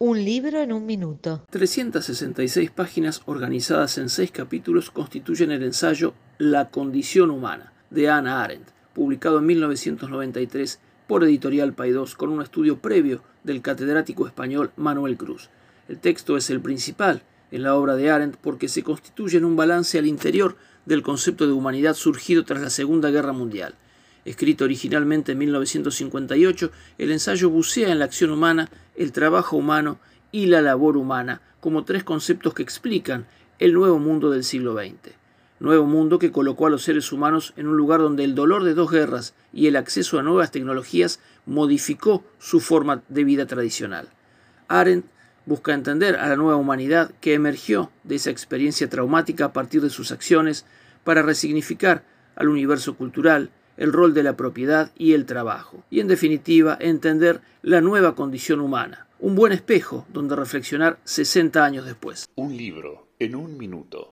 Un libro en un minuto. 366 páginas organizadas en seis capítulos constituyen el ensayo La condición humana de Hannah Arendt, publicado en 1993 por Editorial Paidós con un estudio previo del catedrático español Manuel Cruz. El texto es el principal en la obra de Arendt porque se constituye en un balance al interior del concepto de humanidad surgido tras la Segunda Guerra Mundial. Escrito originalmente en 1958, el ensayo bucea en la acción humana, el trabajo humano y la labor humana como tres conceptos que explican el nuevo mundo del siglo XX. Nuevo mundo que colocó a los seres humanos en un lugar donde el dolor de dos guerras y el acceso a nuevas tecnologías modificó su forma de vida tradicional. Arendt busca entender a la nueva humanidad que emergió de esa experiencia traumática a partir de sus acciones para resignificar al universo cultural, el rol de la propiedad y el trabajo, y en definitiva entender la nueva condición humana, un buen espejo donde reflexionar 60 años después. Un libro en un minuto.